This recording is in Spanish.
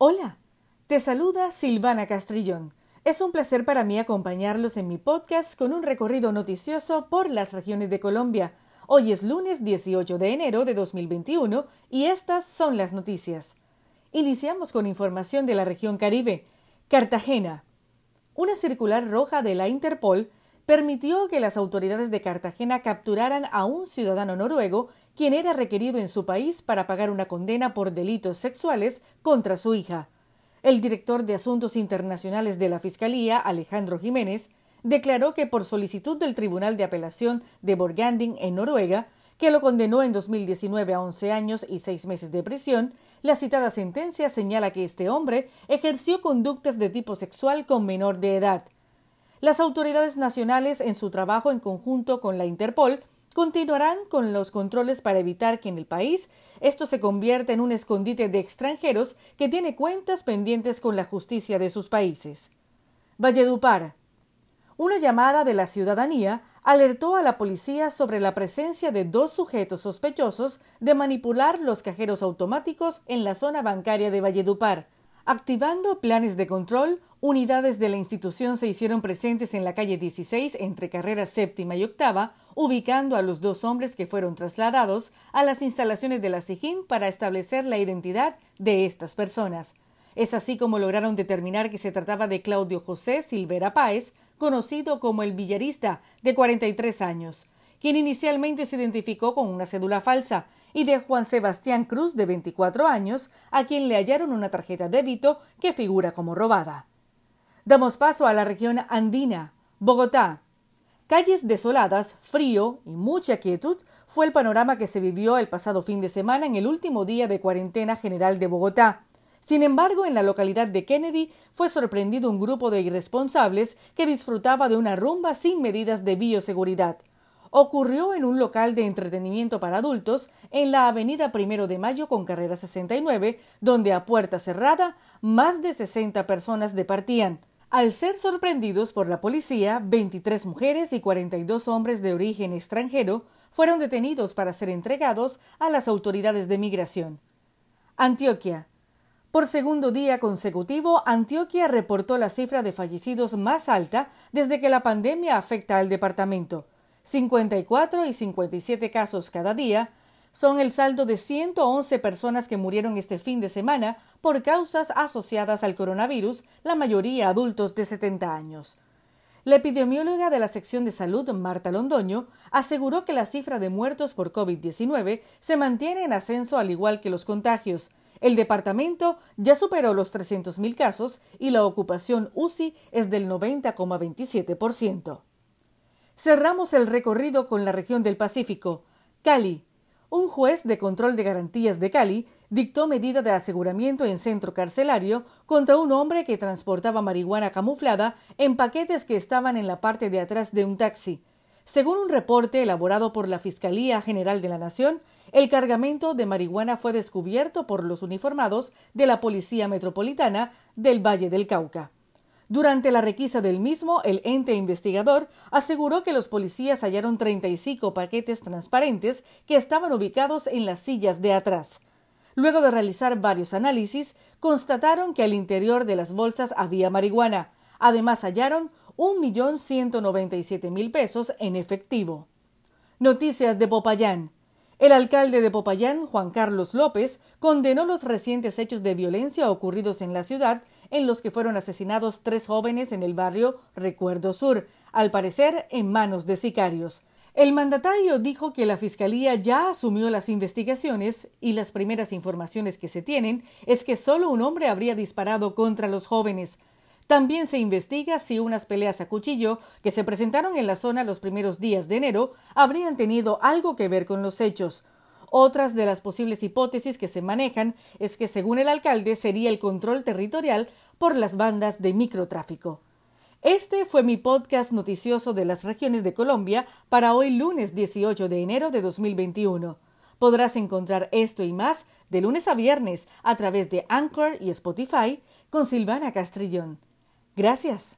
Hola, te saluda Silvana Castrillón. Es un placer para mí acompañarlos en mi podcast con un recorrido noticioso por las regiones de Colombia. Hoy es lunes 18 de enero de 2021 y estas son las noticias. Iniciamos con información de la región Caribe. Cartagena. Una circular roja de la Interpol permitió que las autoridades de Cartagena capturaran a un ciudadano noruego quien era requerido en su país para pagar una condena por delitos sexuales contra su hija. El director de Asuntos Internacionales de la Fiscalía, Alejandro Jiménez, declaró que por solicitud del Tribunal de Apelación de Borganding en Noruega, que lo condenó en 2019 a 11 años y 6 meses de prisión, la citada sentencia señala que este hombre ejerció conductas de tipo sexual con menor de edad. Las autoridades nacionales, en su trabajo en conjunto con la Interpol, continuarán con los controles para evitar que en el país esto se convierta en un escondite de extranjeros que tiene cuentas pendientes con la justicia de sus países. Valledupar. Una llamada de la ciudadanía alertó a la policía sobre la presencia de dos sujetos sospechosos de manipular los cajeros automáticos en la zona bancaria de Valledupar. Activando planes de control, unidades de la institución se hicieron presentes en la calle 16 entre carrera séptima y octava, ubicando a los dos hombres que fueron trasladados a las instalaciones de la SIGIN para establecer la identidad de estas personas. Es así como lograron determinar que se trataba de Claudio José Silvera Páez, conocido como el billarista, de 43 años, quien inicialmente se identificó con una cédula falsa, y de Juan Sebastián Cruz, de 24 años, a quien le hallaron una tarjeta débito que figura como robada. Damos paso a la región andina, Bogotá, Calles desoladas, frío y mucha quietud fue el panorama que se vivió el pasado fin de semana en el último día de cuarentena general de Bogotá. Sin embargo, en la localidad de Kennedy fue sorprendido un grupo de irresponsables que disfrutaba de una rumba sin medidas de bioseguridad. Ocurrió en un local de entretenimiento para adultos en la avenida Primero de Mayo con carrera 69, donde a puerta cerrada más de 60 personas departían. Al ser sorprendidos por la policía, 23 mujeres y 42 hombres de origen extranjero fueron detenidos para ser entregados a las autoridades de migración. Antioquia. Por segundo día consecutivo, Antioquia reportó la cifra de fallecidos más alta desde que la pandemia afecta al departamento. 54 y 57 casos cada día, son el saldo de 111 personas que murieron este fin de semana por causas asociadas al coronavirus, la mayoría adultos de 70 años. La epidemióloga de la sección de salud, Marta Londoño, aseguró que la cifra de muertos por COVID-19 se mantiene en ascenso al igual que los contagios. El departamento ya superó los 300.000 casos y la ocupación UCI es del 90,27%. Cerramos el recorrido con la región del Pacífico. Cali, un juez de control de garantías de Cali dictó medida de aseguramiento en centro carcelario contra un hombre que transportaba marihuana camuflada en paquetes que estaban en la parte de atrás de un taxi. Según un reporte elaborado por la Fiscalía General de la Nación, el cargamento de marihuana fue descubierto por los uniformados de la Policía Metropolitana del Valle del Cauca. Durante la requisa del mismo, el ente investigador aseguró que los policías hallaron 35 paquetes transparentes que estaban ubicados en las sillas de atrás. Luego de realizar varios análisis, constataron que al interior de las bolsas había marihuana. Además hallaron un millón ciento mil pesos en efectivo. Noticias de Popayán. El alcalde de Popayán, Juan Carlos López, condenó los recientes hechos de violencia ocurridos en la ciudad en los que fueron asesinados tres jóvenes en el barrio Recuerdo Sur, al parecer en manos de sicarios. El mandatario dijo que la Fiscalía ya asumió las investigaciones y las primeras informaciones que se tienen es que solo un hombre habría disparado contra los jóvenes. También se investiga si unas peleas a cuchillo que se presentaron en la zona los primeros días de enero habrían tenido algo que ver con los hechos. Otras de las posibles hipótesis que se manejan es que, según el alcalde, sería el control territorial por las bandas de microtráfico. Este fue mi podcast noticioso de las regiones de Colombia para hoy lunes 18 de enero de 2021. Podrás encontrar esto y más de lunes a viernes a través de Anchor y Spotify con Silvana Castrillón. Gracias.